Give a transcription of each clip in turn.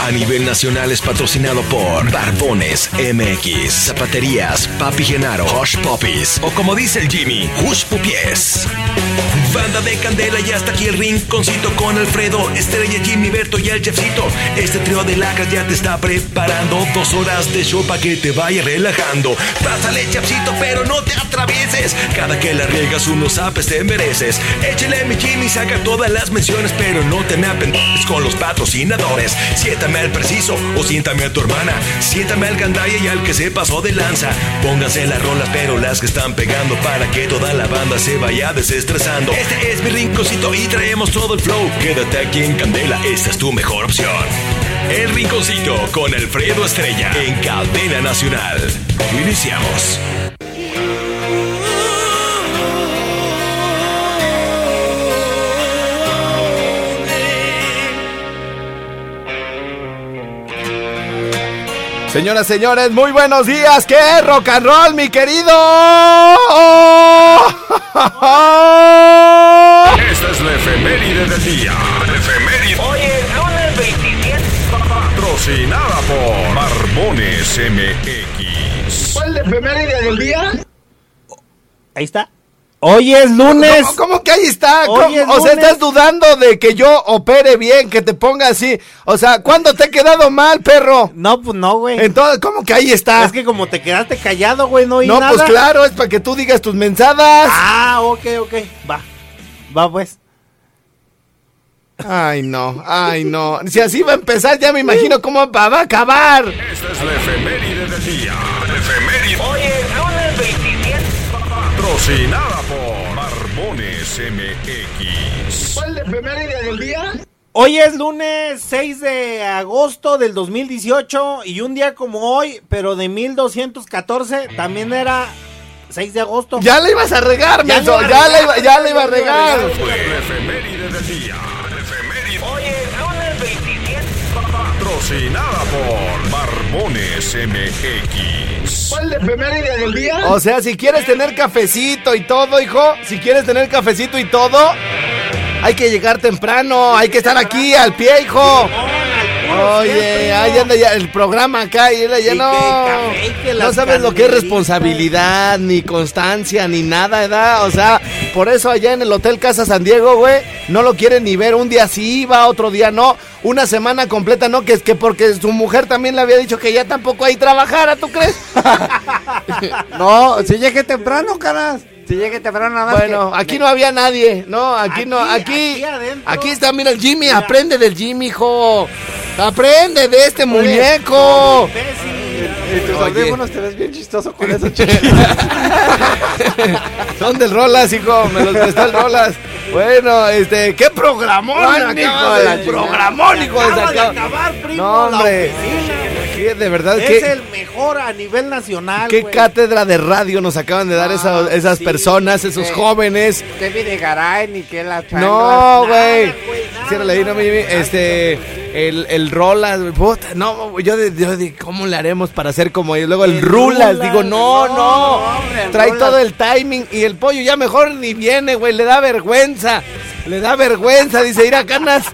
A nivel nacional es patrocinado por Barbones MX, Zapaterías, Papi Genaro, Hush Puppies o como dice el Jimmy, Hush Pupies. Banda de Candela y hasta aquí el rinconcito con Alfredo, Estrella, Jimmy, Berto y el Chefcito. Este trío de lacras ya te está preparando dos horas de show para que te vaya relajando. Pásale, Chefcito, pero no te atravieses. Cada que la riegas unos apes te mereces. Échale mi Jimmy, saca todas las menciones, pero no te me con los patrocinadores. Siéntame al preciso o siéntame a tu hermana. Siéntame al gandaya y al que se pasó de lanza. Pónganse las rolas, pero las que están pegando para que toda la banda se vaya desestresando. Este es mi rinconcito y traemos todo el flow. Quédate aquí en Candela, esta es tu mejor opción. El rinconcito con Alfredo Estrella en Cadena Nacional. Iniciamos. Señoras, señores, muy buenos días. ¡Qué rock and roll, mi querido! Esta es la efeméride del día. Efeméride. Hoy es lunes 27. Patrocinada por Barbones MX. ¿Cuál es la efeméride del día? Ahí está. Hoy es lunes. ¿Cómo, cómo que ahí está? Hoy ¿Cómo? es O sea, lunes. estás dudando de que yo opere bien, que te ponga así. O sea, ¿cuándo te he quedado mal, perro? No, pues no, güey. Entonces, ¿cómo que ahí está? Es que como te quedaste callado, güey, no oí no, nada. pues claro, es para que tú digas tus mensadas. Ah, ok, ok. Va. Va, pues. Ay, no, ay, no. Si así va a empezar, ya me imagino cómo va a acabar. Esta es la efeméride del día. Efeméride. Hoy es lunes 27. Patrocinada MX. ¿Cuál la efeméride del día? Hoy es lunes 6 de agosto del 2018 y un día como hoy, pero de 1214, también era 6 de agosto. Ya le ibas a regar, Ya menso, le iba a ya le regar, iba, ya le iba a regar. Fue efeméride del día. Efeméride. Hoy es lunes 27. Patrocinada por Barbones MX. ¿Cuál la efeméride del día? O sea, si quieres tener cafecito y todo, hijo, si quieres tener cafecito y todo, hay que llegar temprano, hay que estar aquí al pie, hijo. Oye, ahí anda ya el programa acá y él ya no. No sabes lo que es responsabilidad, ni constancia, ni nada, ¿verdad? O sea, por eso allá en el Hotel Casa San Diego, güey, no lo quieren ni ver. Un día sí iba, otro día no. Una semana completa, no, que es que porque su mujer también le había dicho que ya tampoco ahí trabajara, ¿tú crees? No, si llegué temprano, caras. Si llegué temprano, nada más. Bueno, que- aquí no había nadie, no, aquí, no, Aquí, aquí, está, mira el Jimmy, aprende del Jimmy, hijo, aprende de este muñeco. Y tus Oye. audífonos te ves bien chistoso con eso, chico. Son del Rolas, hijo, me los prestó el Rolas. Bueno, este, qué programón, hijo de la programón, hijo de Acaba de sacar. acabar, primo, No, la hombre, oficina. Qué, de verdad, Es qué, el mejor a nivel nacional, qué güey. cátedra de radio nos acaban de dar esa- esas sí, personas, esos jóvenes. Que viene Garay ni que la. No, güey. Nada, güey, nada, Ciérrale ahí, no, mi. Este, el, el Rolas, no, yo de, yo de, ¿cómo le haremos para hacer como ellos? Luego el, El Rulas, Rulas, digo, no, no, no. hombre, el Trae Rulas. todo el timing y el pollo ya mejor ni viene, güey, le da vergüenza. Le da vergüenza, dice, ir a canas.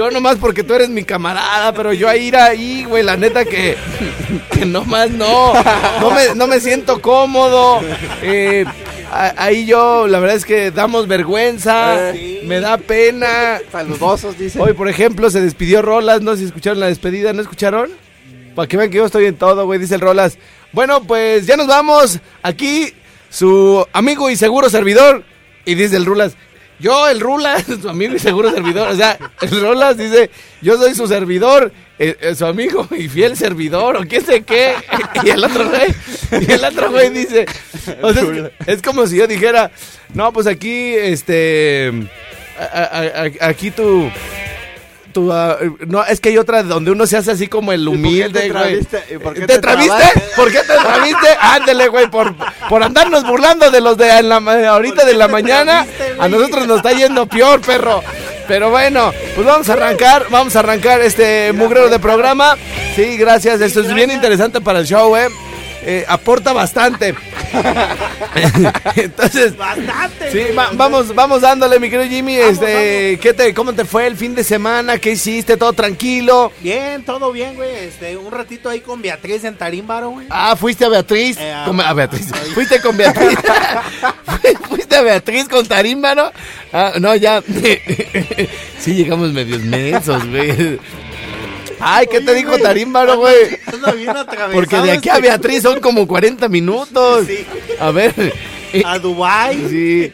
Yo nomás porque tú eres mi camarada, pero yo a ir ahí, güey, la neta que, que nomás no. No me, no me siento cómodo. Eh, ahí yo, la verdad es que damos vergüenza, Sí. me da pena. Saludosos, dice. Hoy, por ejemplo, se despidió Rolas, no sé si escucharon la despedida, ¿no escucharon? Para que vean que yo estoy en todo, güey, dice el Rolas. Bueno, pues ya nos vamos. Aquí su amigo y seguro servidor. Y dice el Rulas, yo el Rulas, su amigo y seguro servidor. O sea, el Rolas dice, yo soy su servidor, eh, eh, su amigo y fiel servidor, o qué sé qué. Y el otro güey, y el otro güey dice, es, como si yo dijera, no, pues aquí, este, aquí tu tu, ah, no, es que hay otra donde uno se hace así como el humilde, güey. ¿Te, te traviste? trabaste? ¿Por qué te traviste? Ándele, güey, por, por andarnos burlando de los de en la ma- ahorita de la mañana. A nosotros nos está yendo peor, perro. Pero bueno, pues vamos a arrancar, vamos a arrancar este mugrero de programa. Sí, gracias, esto es bien interesante para el show, eh. Eh, aporta bastante. Entonces, Bastante. Sí, va- vamos, vamos dándole, mi querido Jimmy. este, ¿qué te, ¿Cómo te fue el fin de semana? ¿Qué hiciste? ¿Todo tranquilo? Bien, todo bien, güey. Este, un ratito ahí con Beatriz en Tarímbaro, güey. Ah, fuiste a Beatriz. Eh, a- Con- a Beatriz. ahí. Fuiste con Beatriz. fuiste a Beatriz con Tarimba, ¿no? Ah, no, ya. sí, llegamos medios mensos, güey. Ay, ¿qué te Oye, dijo güey, Tarímbaro, anda- güey? anda bien atravesado Porque de aquí a este- Beatriz son como 40 minutos. Sí. A ver. y- A Dubai. Sí.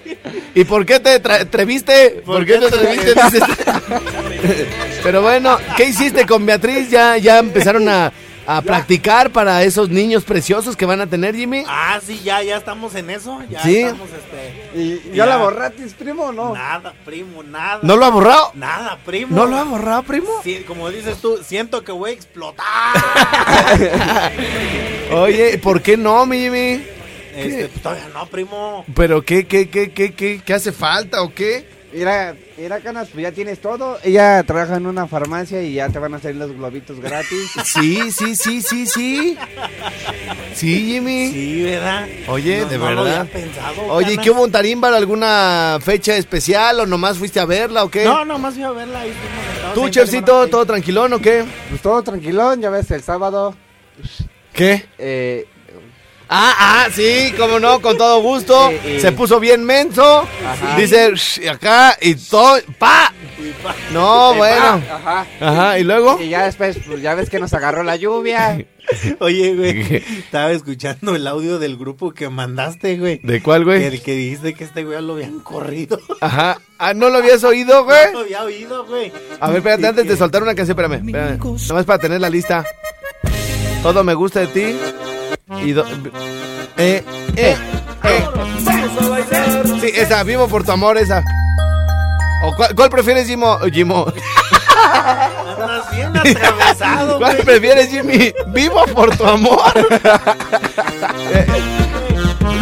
¿Y por qué te tra- atreviste? ¿Por, qué te atreviste? Dices. Pero bueno, ¿qué hiciste con Beatriz? ¿Ya, ya empezaron a, a practicar para esos niños preciosos que van a tener, Jimmy? Ah, sí, ya, ya estamos en eso. Ya Sí. estamos, este. ¿Y Ya. ya la borratis, primo, o no? Nada, primo, nada. ¿No lo ha borrado? Nada, primo. ¿No lo ha borrado, primo? Sí, como dices tú, siento que voy a explotar. Oye, ¿por qué no, mi Jimmy? este, pues, todavía no, primo. ¿Pero qué, qué, qué, qué, qué, qué hace falta o qué? Mira, mira, Canas, pues ya tienes todo. Ella trabaja en una farmacia y ya te van a salir los globitos gratis. Sí, sí, sí, sí, sí. Sí, Jimmy. Sí, ¿verdad? Oye, No- de no lo verdad. había pensado, Oye, ¿y qué hubo en Tarímbar? ¿Alguna fecha especial o nomás fuiste a verla o qué? No, nomás fui a verla ahí. ¿Tú, Chefcito, todo tranquilón o qué? Pues todo tranquilón, ya ves, el sábado. ¿Qué? Eh, Ah, ah, sí, cómo no, con todo gusto. Sí. Se puso bien menso. Ajá. Dice, "Shh", acá y todo, pa. No, bueno. Ajá. Ajá, ¿y luego? Y ya después, pues ya ves que nos agarró la lluvia. Oye, güey, estaba escuchando el audio del grupo que mandaste, güey. ¿De cuál, güey? El que dijiste que este güey lo habían corrido. Ajá. Ah, ¿no lo habías oído, No güey? lo había oído, güey. A ver, espérate, antes de soltar una canción, espérame, espérame. Nomás para tener la lista. Todo me gusta de ti. Y do- eh, eh, eh. Sí, esa, vivo por tu amor, esa. ¿O cuál, cuál prefieres, Jimo? Jimo. Andas bien atravesado, ¿Cuál güey. prefieres, Jimmy? ¿Vivo por tu amor? Eh,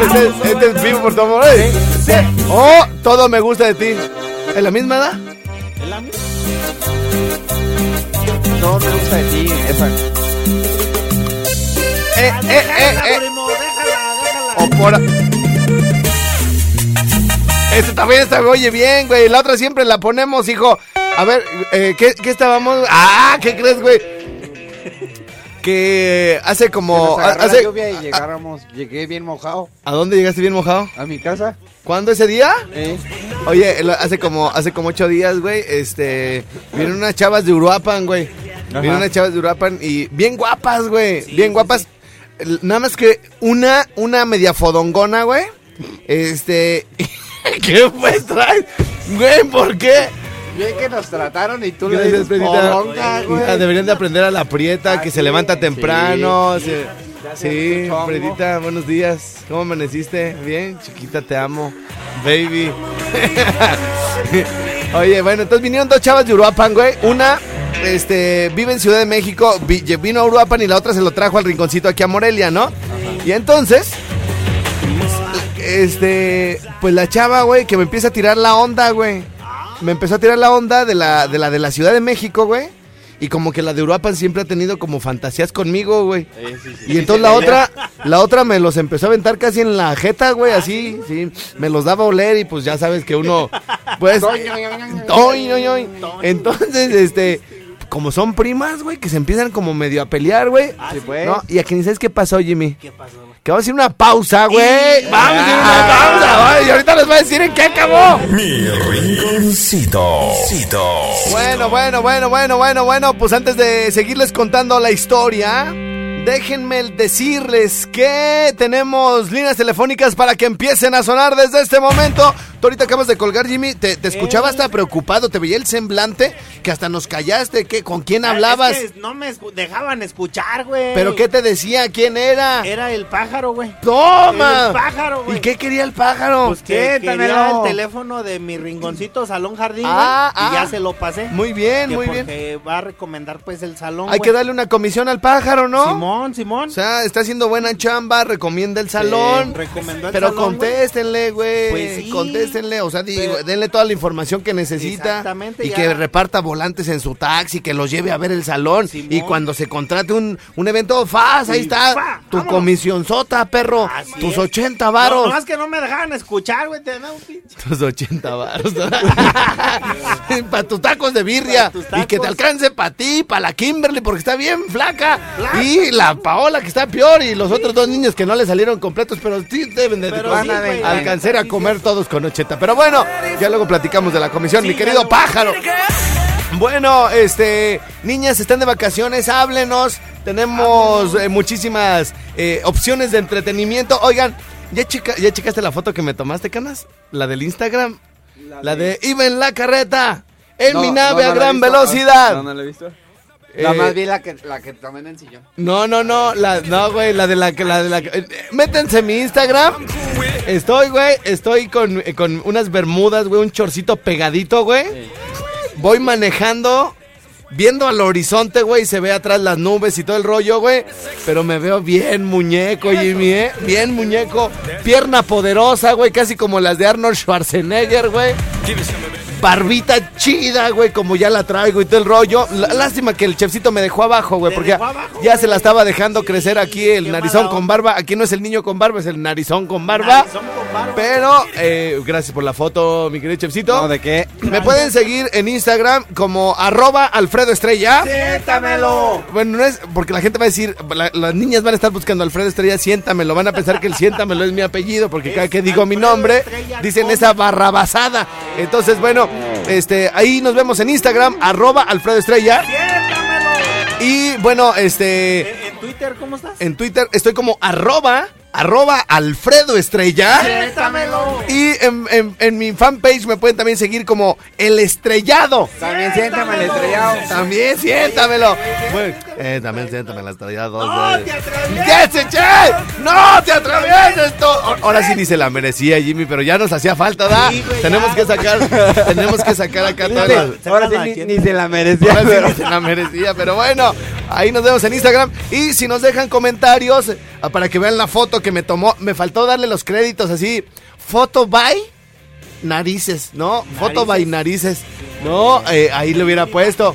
este, este es vivo por tu amor. ¿eh? Oh, todo me gusta de ti. ¿Es la misma edad? ¿Es la misma? Todo me gusta de ti. Esa. Eh, eh, eh, Déjala, eh. primo, déjala, déjala. O por. Este también está, oye bien, güey. La otra siempre la ponemos, hijo. A ver, eh, ¿qué, qué estábamos? Ah, ¿qué crees, güey? Que hace Que como. nos agarró hace- la lluvia y llegáramos, llegué bien mojado ¿A dónde llegaste bien mojado? a mi casa. ¿Cuándo ese día? Eh, Oye, hace como hace como ocho días, güey, este, vinieron unas chavas de Uruapan, güey. Vinieron unas chavas de Uruapan y bien guapas, güey, bien guapas. Nada más que una, una media fodongona, güey. Este, ¿qué pues traes? Güey, ¿por qué? bien que nos trataron y tú le dices Pedrita. "Poronga, güey". Hija, Deberían de aprender a la prieta, Ah, que se levanta temprano. sí. se- Sí. Predita, buenos días. ¿Cómo amaneciste? Bien, chiquita, te amo. Baby. Oye, bueno, entonces vinieron dos chavas de Uruapan, güey. Una, este, vive en Ciudad de México, vi- vino a Uruapan y la otra se lo trajo al rinconcito aquí a Morelia, ¿no? Y entonces, este, pues la chava, güey, que me empieza a tirar la onda, güey. Me empezó a tirar la onda de la de la, de la Ciudad de México, güey. Y como que la de Uruapan siempre ha tenido como fantasías conmigo, güey. Y entonces la otra, la otra me los empezó a aventar casi en la jeta, güey, así, sí. Me los daba a oler y pues ya sabes que uno, pues... Entonces, este, como son primas, güey, que se empiezan como medio a pelear, güey. Sí, pues. ¿No? Y aquí ni sabes qué pasó, Jimmy. ¿Qué pasó, güey? Que vamos a hacer una pausa, güey. Vamos a hacer una pausa, güey. Y ahorita les voy a decir en qué acabó. Mi rinconcito. Cito. Bueno, bueno, bueno, bueno, bueno, bueno. Pues antes de seguirles contando la historia, déjenme decirles que tenemos líneas telefónicas para que empiecen a sonar desde este momento Tú ahorita acabas de colgar, Jimmy, te, te escuchaba Eh. hasta preocupado, te veía el semblante, que hasta nos callaste, ¿qué, ¿con quién Ah, hablabas? es que no me dejaban escuchar, güey. ¿Pero qué te decía? ¿Quién era? Era el pájaro, güey. ¡Toma! El pájaro, güey. ¿Y qué quería el pájaro? Pues que Siéntamelo. quería el teléfono de mi ringoncito Salón Jardín, güey, Ah, ah. y ya se lo pasé. Muy bien, Que muy bien. porque va a recomendar, pues, el salón, Hay que darle una comisión al pájaro, ¿no? Simón, Simón. O sea, está haciendo buena chamba, recomienda el salón. recomendó el pero salón, güey. contéstenle, güey. Pues sí. Contéstenle, o sea, digo, denle toda la información que necesita. Y ya. que reparta volantes en su taxi, que los lleve a ver el salón. Simón. Y cuando se contrate un, un evento, ¡faz! Ahí está. fa, tu vámonos. comisión sota, perro. Así tus es. 80 No, varos. no, es que no me dejaban escuchar, güey. Te un pinche. Tus 80 varos. para tus tacos de birria. Y que te alcance para ti, para la Kimberly, porque está bien flaca. Flaca. Y la Paola, que está peor. Y los otros dos niños que no le salieron completos, pero sí deben de sí, güey, alcanzar a comer todos con 80. Pero bueno, ya luego platicamos de la comisión, mi querido pájaro. Bueno, este, niñas están de vacaciones, háblenos. Tenemos eh, muchísimas eh, opciones de entretenimiento. Oigan, ¿ya, checa- ¿ya checaste la foto que me tomaste, Canas? La del Instagram. La de iba en la carreta, en No, mi nave no a gran visto. velocidad. No, no la he visto. Eh, La más vi la que, la que tomé en el sillón. No, no, no, la, no, güey, la de la que, la de la eh, métanse en mi Instagram. Estoy, güey, estoy con, eh, con unas bermudas, güey, un chorcito pegadito, güey. Voy manejando, viendo al horizonte, güey, se ve atrás las nubes y todo el rollo, güey. Pero me veo bien muñeco, Jimmy, ¿eh? Bien muñeco. Pierna poderosa, güey, casi como las de Arnold Schwarzenegger, güey. Barbita chida, güey, como ya la traigo y todo el rollo. L- Lástima que el chefcito me dejó abajo, güey, porque ya, dejó abajo, ya se la estaba dejando crecer aquí el narizón con barba. Aquí no es el niño con barba, es el narizón con barba. Narizón con barba. Pero, eh, gracias por la foto, mi querido chefcito. No, ¿de qué? Me pueden seguir en Instagram como arroba Alfredo Estrella. ¡Siéntamelo! Bueno, no es porque la gente va a decir, la- las niñas van a estar buscando Alfredo Estrella, siéntamelo, van a pensar que el siéntamelo es mi apellido, porque cada que digo mi nombre, Estrella dicen con- esa barrabasada. Entonces, bueno, este, ahí nos vemos en Instagram, arroba Alfredo Estrella. ¡Siéntamelo! Y bueno, este, ¿En, en Twitter cómo estás? en Twitter estoy como arroba, arroba Alfredo Estrella. ¡Siéntamelo! Y en, en- en mi fanpage me pueden también seguir como El Estrellado. También siéntame el estrellado. También siéntamelo. Bueno, eh, también siéntame el estrellado. ¡No eh. te se che! ¡No te atravieses! Ahora sí ni se la merecía, Jimmy, pero ya nos hacía falta, ¿da? Sí, güey, tenemos ya. que sacar, tenemos que sacar acá todas las... Ahora sí ni, ni se la merecía. Ahora sí ni se la merecía, pero bueno, ahí nos vemos en Instagram. Y si nos dejan comentarios ah, para que vean la foto que me tomó, me faltó darle los créditos así. Foto by narices, ¿no? Foto by narices. No, eh, ahí le hubiera puesto.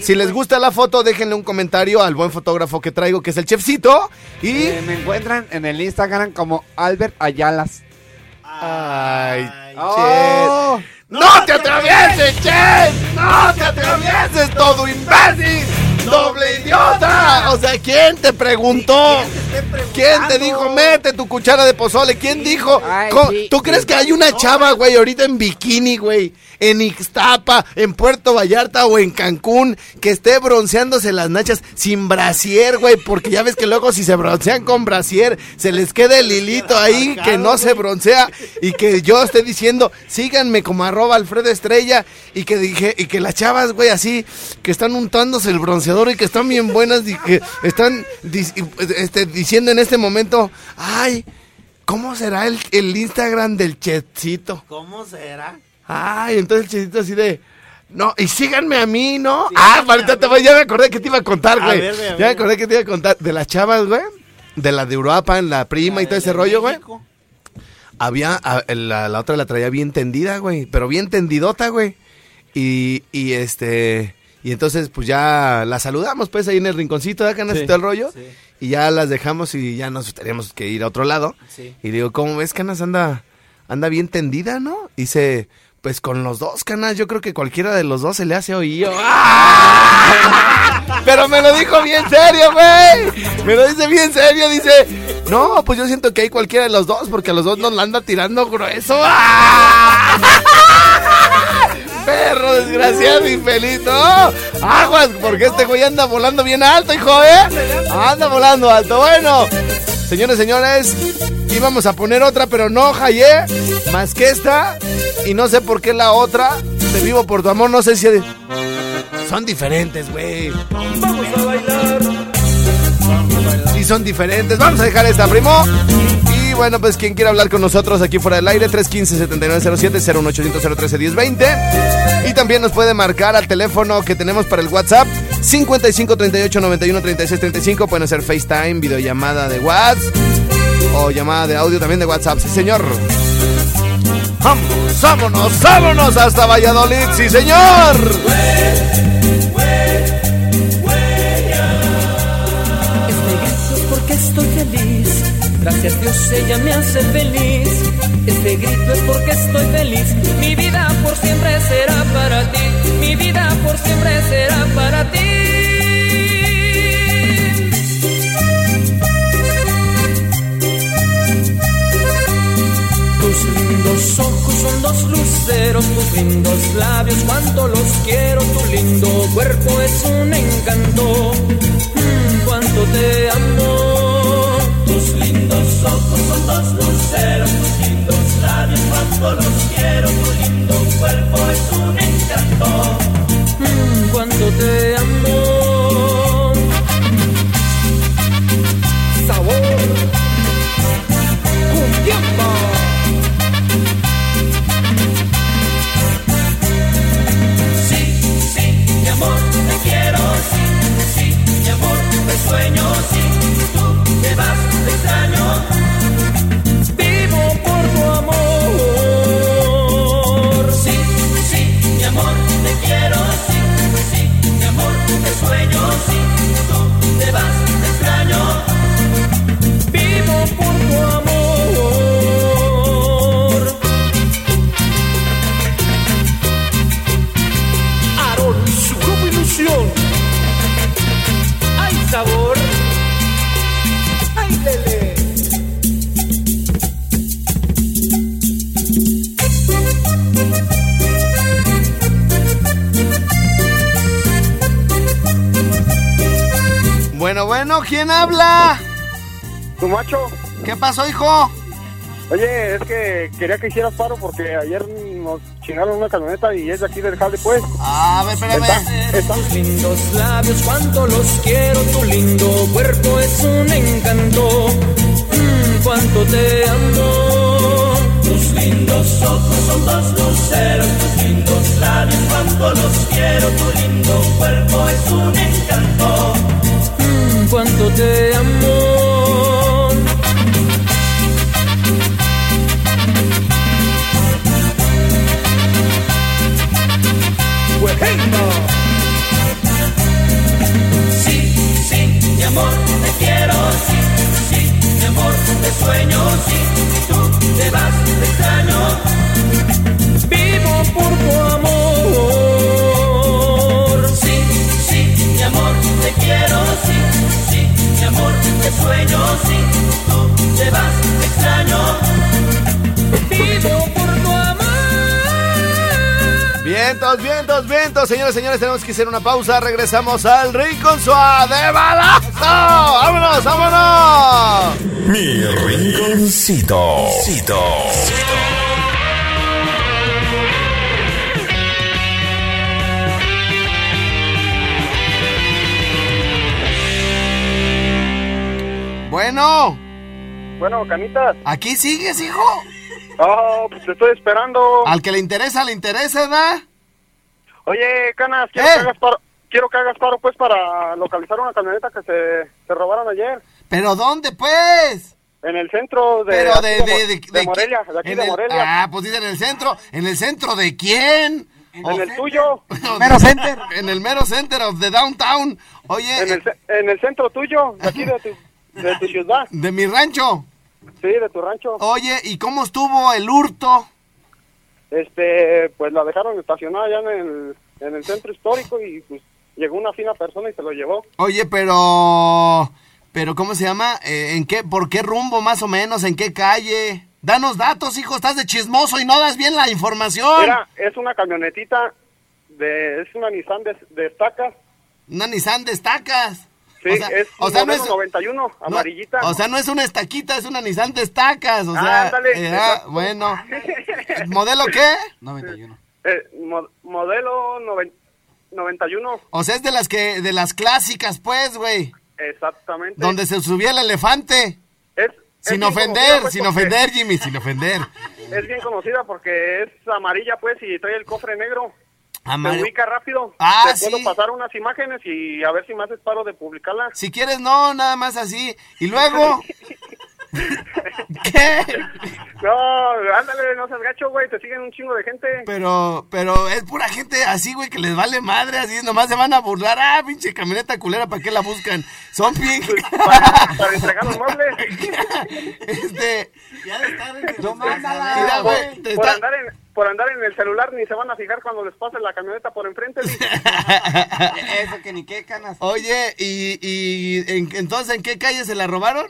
Si les gusta la foto, déjenle un comentario al buen fotógrafo que traigo, que es el chefcito. Y. Eh, me encuentran en el Instagram como Albert Ayalas. Ay, Oh. Chet. ¡No te atravieses, Chet! ¡No te atravieses, todo imbécil! ¡Doble idiota! O sea, ¿quién te preguntó? ¿Quién te dijo, mete tu cuchara de pozole? ¿Quién dijo? Ay, sí. ¿Tú crees que hay una chava, güey, ahorita en bikini, güey? En Ixtapa, en Puerto Vallarta o en Cancún, que esté bronceándose las nachas sin brasier, güey, porque ya ves que luego si se broncean con brasier, se les queda el hilito ahí que no se broncea y que yo esté diciendo, síganme como arroba Alfredo Estrella y que dije, y que las chavas, güey, así, que están untándose el bronceador y que están bien buenas y que están este, diciendo en este momento, ay, ¿cómo será el, el Instagram del Chetcito? ¿Cómo será? Ay, entonces el Chetcito así de... No, y síganme a mí, ¿no? ah, ahorita te voy, ya me acordé que te iba a contar, güey. Ya me acordé que te iba a contar de las chavas, güey. De la de Uruapan, la prima y todo ese rollo, güey. Había, a- la, la otra la traía bien tendida, güey, pero bien tendidota, güey. Y, y este, y entonces pues ya la saludamos pues ahí en el rinconcito de acá en Sí, todo el rollo. sí. Y ya las dejamos y ya nos teníamos que ir a otro lado. Sí. Y digo, ¿cómo ves, Canas? Anda, anda bien tendida, ¿no? Y dice, pues con los dos, Canas, yo creo que cualquiera de los dos se le hace oído. ¡Ah! Pero me lo dijo bien serio, güey. Me lo dice bien serio, dice, no, pues yo siento que hay cualquiera de los dos, porque a los dos nos la anda tirando grueso. ¡Ah! Perro desgraciado infeliz, no. Aguas, porque este güey anda volando bien alto, hijo, ¿eh? Anda volando alto. Bueno, señores, señores, íbamos a poner otra, pero no, Jayé, más que esta. Y no sé por qué la otra. Te vivo por tu amor, no sé si. Son diferentes, güey. Vamos a bailar. Sí, son diferentes. Vamos a dejar esta, primo. Y bueno, pues quien quiera hablar con nosotros aquí fuera del aire, 315-7907, 01800 013 1020 Y también nos puede marcar al teléfono que tenemos para el WhatsApp, 55 38 91 36 35. Pueden hacer FaceTime, videollamada de WhatsApp o llamada de audio también de WhatsApp. Sí, señor. Vámonos, vámonos, vámonos hasta Valladolid, sí, señor. Este grito es porque estoy feliz. Gracias Dios ella me hace feliz. Este grito es porque estoy feliz. Mi vida por siempre será para ti. Mi vida por siempre será para ti. Tus lindos labios cuánto los quiero, tu lindo cuerpo es un encanto, Mm, cuánto te amo. Tus lindos ojos son dos luceros, tus lindos labios cuánto los quiero, tu lindo cuerpo es un encanto, Mm, cuánto te amo. Amor, te sueño, sí, tú te vas, te extraño. Vivo por tu amor. Sí, sí, mi amor, te quiero, sí, sí, mi amor, te sueño, sí, tú te vas, te extraño. ¿Quién habla? Tu macho. ¿Qué pasó, hijo? Oye, es que quería que hicieras paro porque ayer nos chingaron una camioneta y es de aquí del jale, pues. A ver, espérame. Está, está. Tus lindos labios, cuánto los quiero, tu lindo cuerpo es un encanto, Mm, cuánto te amo. Tus lindos ojos son dos luceros, tus lindos labios, cuánto los quiero, tu lindo cuerpo es un encanto, cuánto te amo. Vientos, vientos, vientos. Señores, señores, tenemos que hacer una pausa. Regresamos al Rincón Suave de Balazo. ¡Vámonos, vámonos! Mi rinconcito. Cito. Bueno, Bueno, canitas. aquí sigues, hijo. Oh, pues te estoy esperando. Al que le interesa, le interesa, ¿verdad? Oye, canas, quiero ¿Eh? que hagas paro. Quiero que hagas paro, pues, para localizar una camioneta que se, se robaron ayer. ¿Pero dónde, pues? En el centro de, Pero de, aquí de, de, de Morelia, de aquí de el- Morelia. Ah, pues dice en el centro. ¿En el centro de quién? en el tuyo, Mero center. En el mero center of the downtown. Oye, en el, ce- en el centro tuyo, de aquí de tu, de tu ciudad. de mi rancho. Sí, de tu rancho. Oye, ¿y cómo estuvo el hurto? Este, pues la dejaron estacionada ya en el, en el centro histórico y pues llegó una fina persona y se lo llevó. Oye, pero... Pero, ¿cómo se llama? Eh, ¿En qué, por qué rumbo más o menos? ¿En qué calle? Danos datos, hijo, estás de chismoso y no das bien la información. Era, es una camionetita de, es una Nissan de, de estacas. Una Nissan destacas. Sí, O sea- es o sea, no es- 91, No, amarillita. o sea, no es una estaquita, es una Nissan de estacas. O Ah, sea, eh, exacto. bueno. ¿Modelo qué? 91. Eh, mo- modelo noven- 91, O sea, es de las que, de las clásicas, pues, güey. exactamente. Donde se subía el elefante. Es, Sin ofender, pues, sin ofender, Jimmy, sin ofender. Es bien conocida porque es amarilla, pues, y trae el cofre negro. Amar- Se ubica rápido. Ah, Te puedo pasar unas imágenes y a ver si me haces paro de publicarlas. Si quieres, no, nada más así. Y luego. ¿Qué? No, ándale, no seas gacho, güey, te siguen un chingo de gente. Pero, pero es pura gente así, güey, que les vale madre, así nomás se van a burlar. Ah, pinche camioneta culera, ¿para qué la buscan? Son bien. para, para entregar los muebles. este. No, mándala. Mira, güey, te Por está- andar, en, por andar en el celular ni se van a fijar cuando les pase la camioneta por enfrente. Eso que ni qué canas. Oye, y, y en- entonces, ¿en qué calle se la robaron?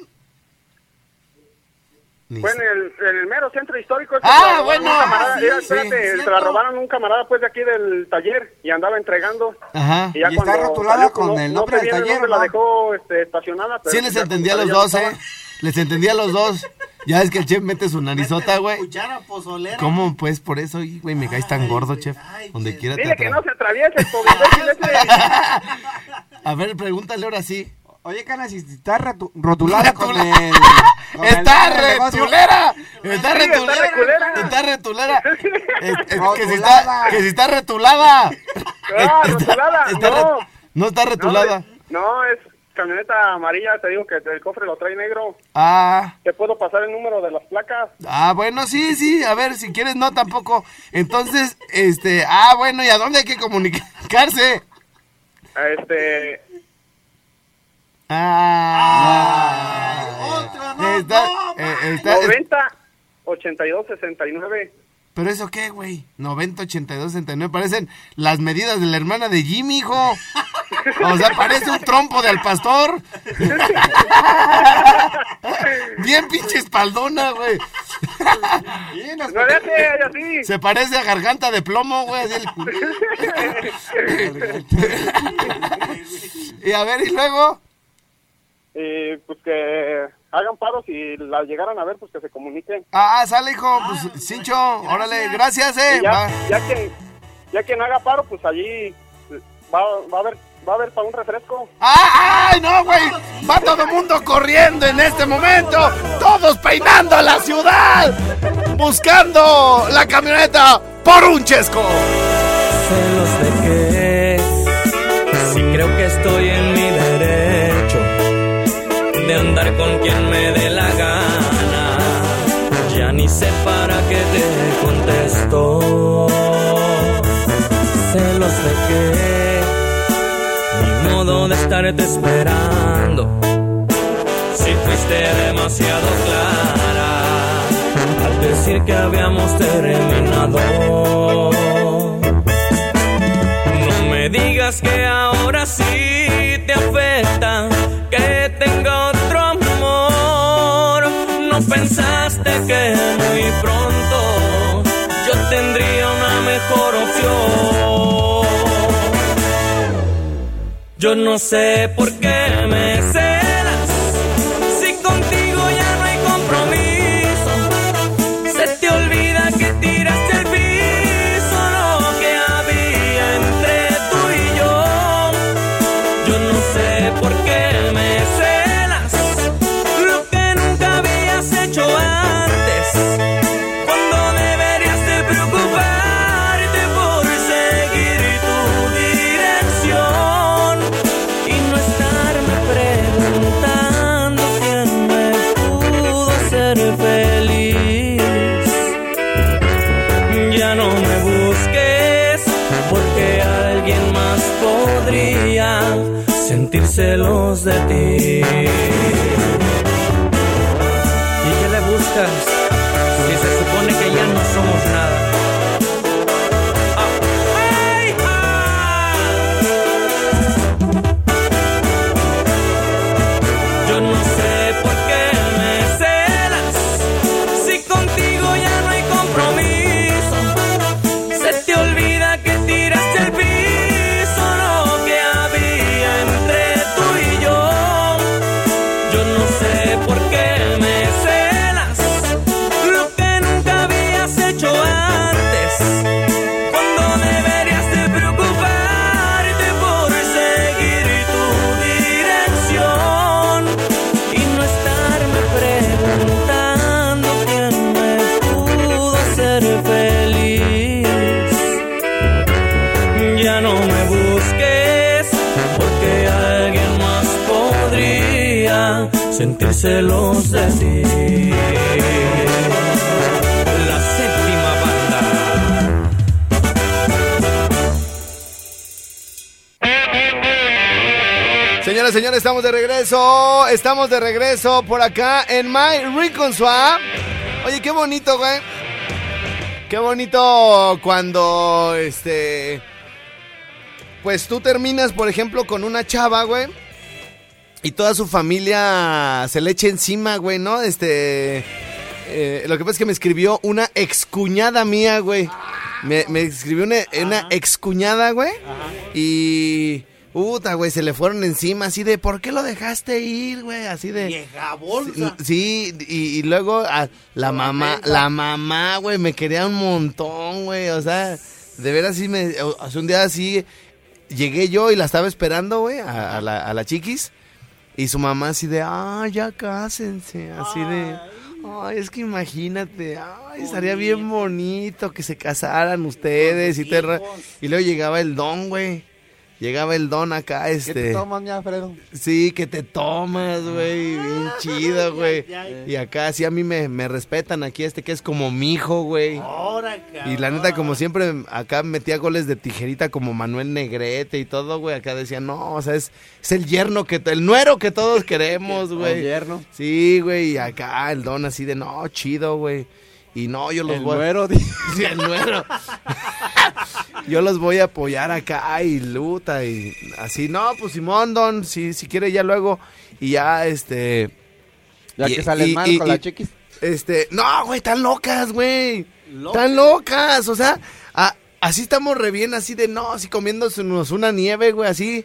Ni Fue en el, en el mero centro histórico. Ah, se la robaron bueno. un camarada- Sí, mira, sí, espérate, se la robaron un camarada pues de aquí del taller y andaba entregando. Ajá. Y, ya ¿Y está cuando rotulada salió, con no- el no nombre del taller, dónde la ¿no? dejó este, estacionada. pero Sí pues les entendía a los cuando dos, ¿eh? Les entendía a los dos. Ya es que el chef mete su narizota, güey. Cuchara pozolera. ¿Cómo? Pues por eso, güey, me caes tan gordo, chef. Donde quiera te Dile que no se atraviese. A ver, pregúntale ahora sí. Oye, canas, si está rotulada con el. con ¡Está retulera! ¡Está retulera! ¡Está retulera! Que, si está, que si está retulada. Ah, Está- rotulada, está no. re- no está retulada. No, no, es camioneta amarilla, te digo que el cofre lo trae negro. Ah, Te puedo pasar el número de las placas. ah, bueno, sí, sí. A ver, si quieres, no tampoco. Entonces, este, ah, bueno, ¿y a dónde hay que comunicarse? Este, Ah. Otra, no, Está, no, eh, está- 90 82 69. Pero eso qué, güey? 90, 82, 69. Parecen las medidas de la hermana de Jimmy, hijo. O sea, parece un trompo de al pastor. Bien pinche espaldona, güey. Se parece a garganta de plomo, güey. y a ver, y luego. Y pues que hagan paros y la llegaran a ver, pues que se comuniquen. Ah, ah, sale, hijo. Pues, Cincho, órale, gracias, eh. Ya, ya quien, ya quien haga paro, pues allí va, va a haber, va a haber para un refresco. ¡Ah, ¡Ay, no, güey! Va todo el mundo corriendo en este momento. Todos peinando la ciudad. Buscando la camioneta por un chesco. celos de qué si creo que estoy en andar con quien me dé la gana. Ya ni sé para qué te contesto. Celos de qué ni modo de estarte esperando. Si fuiste demasiado clara al decir que habíamos terminado. No me digas que ahora sí te afecta que tenga que muy pronto yo tendría una mejor opción. Yo no sé por qué me podría sentir celos de ti. ¿Y qué le buscas si se supone que ya no somos nada? Sentir celos de ti. La séptima banda. Señoras, señores, estamos de regreso. Estamos de regreso por acá en My Recon Swap. Oye, qué bonito, güey. Qué bonito cuando, este... Pues tú terminas, por ejemplo, con una chava, güey. Y toda su familia se le echa encima, güey, ¿no? Este... eh, lo que pasa es que me escribió una excuñada mía, güey. Me, me escribió una, una excuñada, güey. Y... Puta, güey, se le fueron encima así de, ¿por qué lo dejaste ir, güey? Así de... Vieja bolsa. Sí, y, y luego a la mamá, la mamá, güey, me quería un montón, güey, o sea, de veras sí me, hace un día así, llegué yo y la estaba esperando, güey, a, a la, a la chiquis, y su mamá así de, ah, ya cásense, así de, ay, es que imagínate, ay, estaría bien bonito. que se casaran ustedes y, te y luego llegaba el don, güey. Llegaba el don acá, ¿Qué este. te tomas, mi Alfredo? Sí, que te tomas, güey, bien chido, güey. Y acá sí a mí me, me respetan aquí este que es como mi hijo, güey. Ahora, Y la neta, como siempre, acá metía goles de tijerita como Manuel Negrete y todo, güey. Acá decía, no, o sea, es, es el yerno que, el nuero que todos queremos, güey. El yerno. Sí, güey, y acá el don así de, no, chido, güey. Y no, yo los El voy a... nuero, Sí, el nuero. yo los voy a apoyar acá y luta y así. No, pues Simón, don, si, si quiere ya luego. Y ya, este... Ya Y- que sales y- mal y- con y- la chiquis. Este, no, güey, tan locas, güey. Tan locas, o sea, a- así estamos re bien, así de, no, así comiéndonos una nieve, güey, así.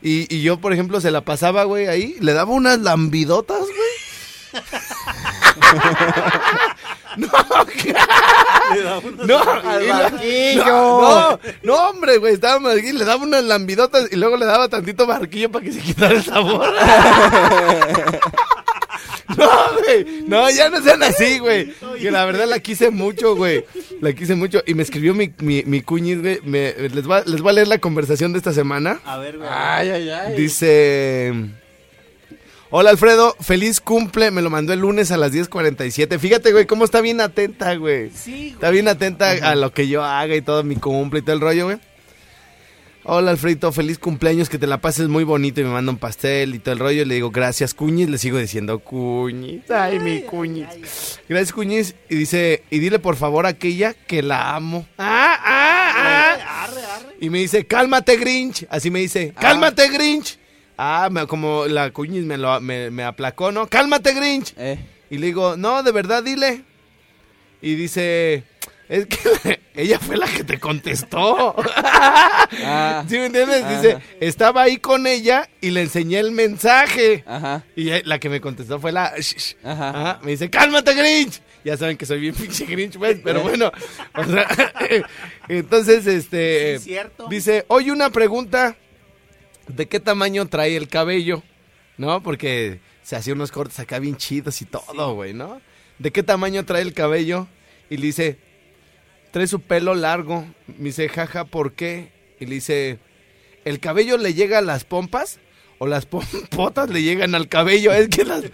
Y, y yo, por ejemplo, se la pasaba, güey, ahí, le daba unas lambidotas, güey. no, no, barquillo. no, no, hombre, güey, estaba aquí, le daba unas lambidotas y luego le daba tantito barquillo para que se quitara el sabor. No, güey. No, ya no sean así, güey. Que la verdad la quise mucho, güey. La quise mucho. Y me escribió mi, mi, mi cuñiz, güey. Me- les, va, les voy a leer la conversación de esta semana. A ver, güey. Ay, ay, ay. Dice... Hola Alfredo, feliz cumple, me lo mandó el lunes a las 10.47. Fíjate, güey, cómo está bien atenta, güey. Sí, Está bien atenta a lo que yo haga y todo mi cumple y todo el rollo, güey. Hola Alfredito, feliz cumpleaños, que te la pases muy bonito y me manda un pastel y todo el rollo. Le digo, gracias Cuñiz, le sigo diciendo Cuñiz, ay mi Cuñiz. Gracias Cuñiz y dice, y dile por favor a aquella que la amo. Ah, ah, ah. Arre, arre. Y me dice, cálmate Grinch, así me dice, cálmate Grinch. Ah, me- como la Cuñiz me, lo, me, me aplacó, ¿no? Cálmate Grinch. Eh. Y le digo, no, de verdad, dile. Y dice, es que ella fue la que te contestó. Ah, ¿Sí me entiendes? Ajá. Dice, estaba ahí con ella y le enseñé el mensaje. ajá. Y la que me contestó fue la... Ajá. Ajá. Me dice, cálmate, Grinch. Ya saben que soy bien pinche Grinch, pues, pero bueno. o sea, entonces, este... Sí, cierto. Dice, oye, una pregunta. ¿De qué tamaño trae el cabello? ¿No? Porque se hacía unos cortes acá bien chidos y todo, güey, ¿no? ¿De qué tamaño trae el cabello? Y le dice, trae su pelo largo. Me dice, jaja, ¿por qué? Y le dice, ¿el cabello le llega a las pompas? ¿O las pompotas le llegan al cabello? Es que las...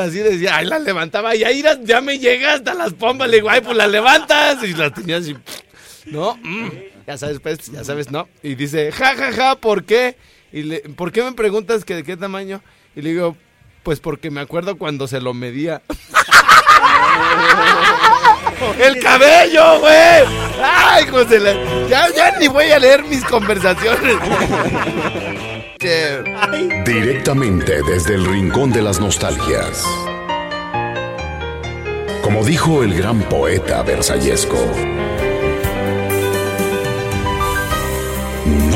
Así decía, ay, la levantaba y ahí ya- ya me llega hasta las pompas. Le digo, ay, pues las levantas. Y las tenía así, ¿no? Mm, ya sabes, pues, ya sabes, ¿no? Y dice, ja, ja, ja, ¿por qué? Y le, ¿por qué me preguntas que de qué tamaño? Y le digo, pues porque me acuerdo cuando se lo medía. ¡El cabello, güey! ¡Ay, José! la- Ya, ya ni voy a leer mis conversaciones. Directamente desde el rincón de las nostalgias. Como dijo el gran poeta versallesco,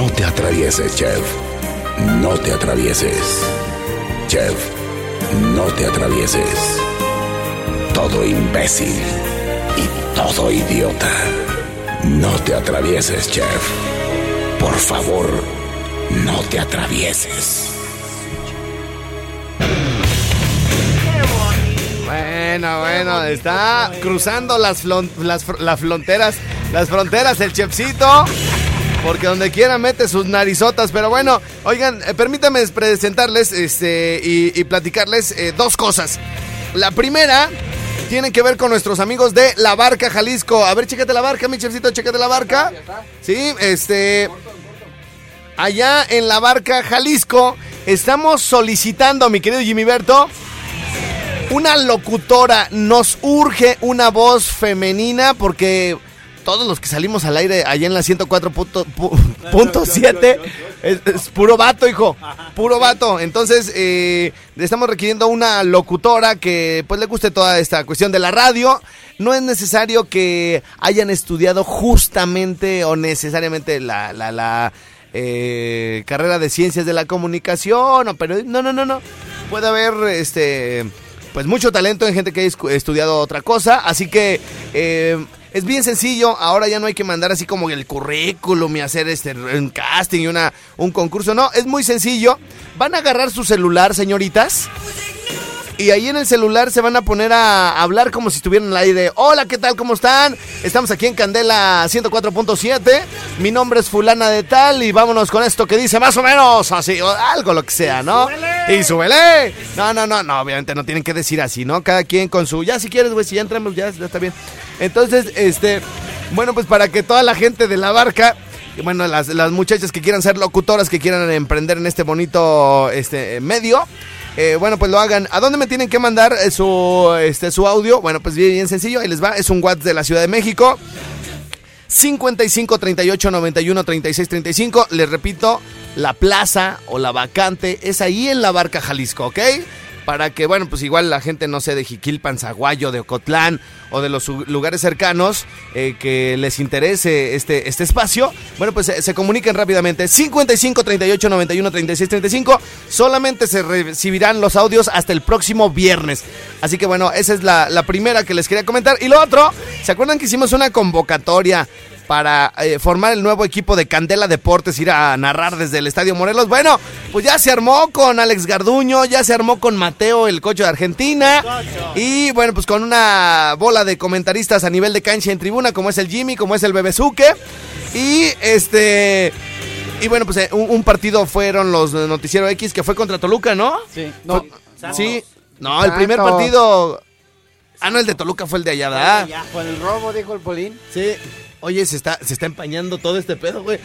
no te atravieses, chef. No te atravieses. Chef, no te atravieses. Todo imbécil y todo idiota. No te atravieses, chef. Por favor, no te atravieses. Bueno, bueno, está cruzando las, las fronteras, las fronteras el chefcito. Porque donde quiera mete sus narizotas. Pero bueno, oigan, eh, permítanme presentarles este, y, y platicarles eh, dos cosas. La primera tiene que ver con nuestros amigos de La Barca, Jalisco. A ver, chécate la barca, mi chefcito, chécate la barca. Sí, este. Allá en La Barca, Jalisco, estamos solicitando, mi querido Jimmy Berto, una locutora. Nos urge una voz femenina porque todos los que salimos al aire allá en la 104.7 es, es puro vato, hijo. Puro vato. Entonces, eh, estamos requiriendo una locutora que pues le guste toda esta cuestión de la radio. No es necesario que hayan estudiado justamente o necesariamente la, la, la eh, carrera de ciencias de la comunicación, o pero no, no, no, no. Puede haber este pues mucho talento en gente que ha estudiado otra cosa, así que eh, es bien sencillo, ahora ya no hay que mandar así como el currículum y hacer este un casting y una, un concurso, no, es muy sencillo. Van a agarrar su celular, señoritas, y ahí en el celular se van a poner a hablar como si estuvieran en el aire. Hola, ¿qué tal? ¿Cómo están? Estamos aquí en Candela 104.7. Mi nombre es fulana de tal y vámonos con esto que dice más o menos así, o algo lo que sea, ¿no? Y súbele. No, no, no, no, obviamente no tienen que decir así, ¿no? Cada quien con su, ya si quieres, güey, si ya entramos, ya, ya está bien. Entonces, este, bueno, pues para que toda la gente de la barca bueno, las, las muchachas que quieran ser locutoras, que quieran emprender en este bonito este, medio, eh, bueno, pues lo hagan. ¿A dónde me tienen que mandar eh, su, este, su audio? Bueno, pues bien, bien sencillo, ahí les va. Es un WhatsApp de la Ciudad de México. 55 38 91 36 35. Les repito, la plaza o la vacante es ahí en la barca Jalisco, ¿ok? Para que, bueno, pues igual la gente, no sé, de Jiquilpan, Zaguayo, de Ocotlán o de los lugares cercanos eh, que les interese este, este espacio, bueno, pues se, se comuniquen rápidamente. 55 38 91 36 35. Solamente se recibirán los audios hasta el próximo viernes. Así que, bueno, esa es la, la primera que les quería comentar. Y lo otro, ¿se acuerdan que hicimos una convocatoria? Para eh, formar el nuevo equipo de Candela Deportes, ir a narrar desde el Estadio Morelos. Bueno, pues ya se armó con Alex Garduño, ya se armó con Mateo, el cocho de Argentina. Y bueno, pues con una bola de comentaristas a nivel de cancha en tribuna, como es el Jimmy, como es el Bebezuque. Y este. Y bueno, pues eh, un, un partido fueron los de Noticiero X, que fue contra Toluca, ¿no? Sí. No. Sí. No, el primer partido. Ah, no, el de Toluca fue el de allá, ¿verdad? Con el robo, dijo el Polín. Sí. Oye, se está, se está empañando todo este pedo, güey.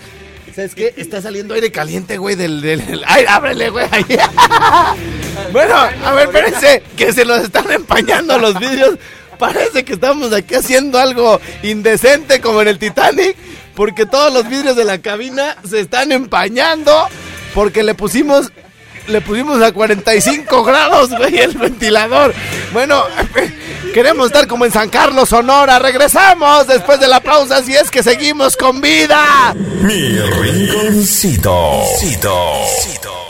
¿Sabes qué? Está saliendo aire caliente, güey, del... del, del- ¡Ay, ábrele, güey! bueno, a ver, espérense, que se nos están empañando los vidrios. Parece que estamos aquí haciendo algo indecente como en el Titanic, porque todos los vidrios de la cabina se están empañando, porque le pusimos... Le pusimos a 45 grados, güey, el ventilador. Bueno, queremos estar como en San Carlos, Sonora. Regresamos después de la pausa, si es que seguimos con vida. Mi rinconcito. Cito.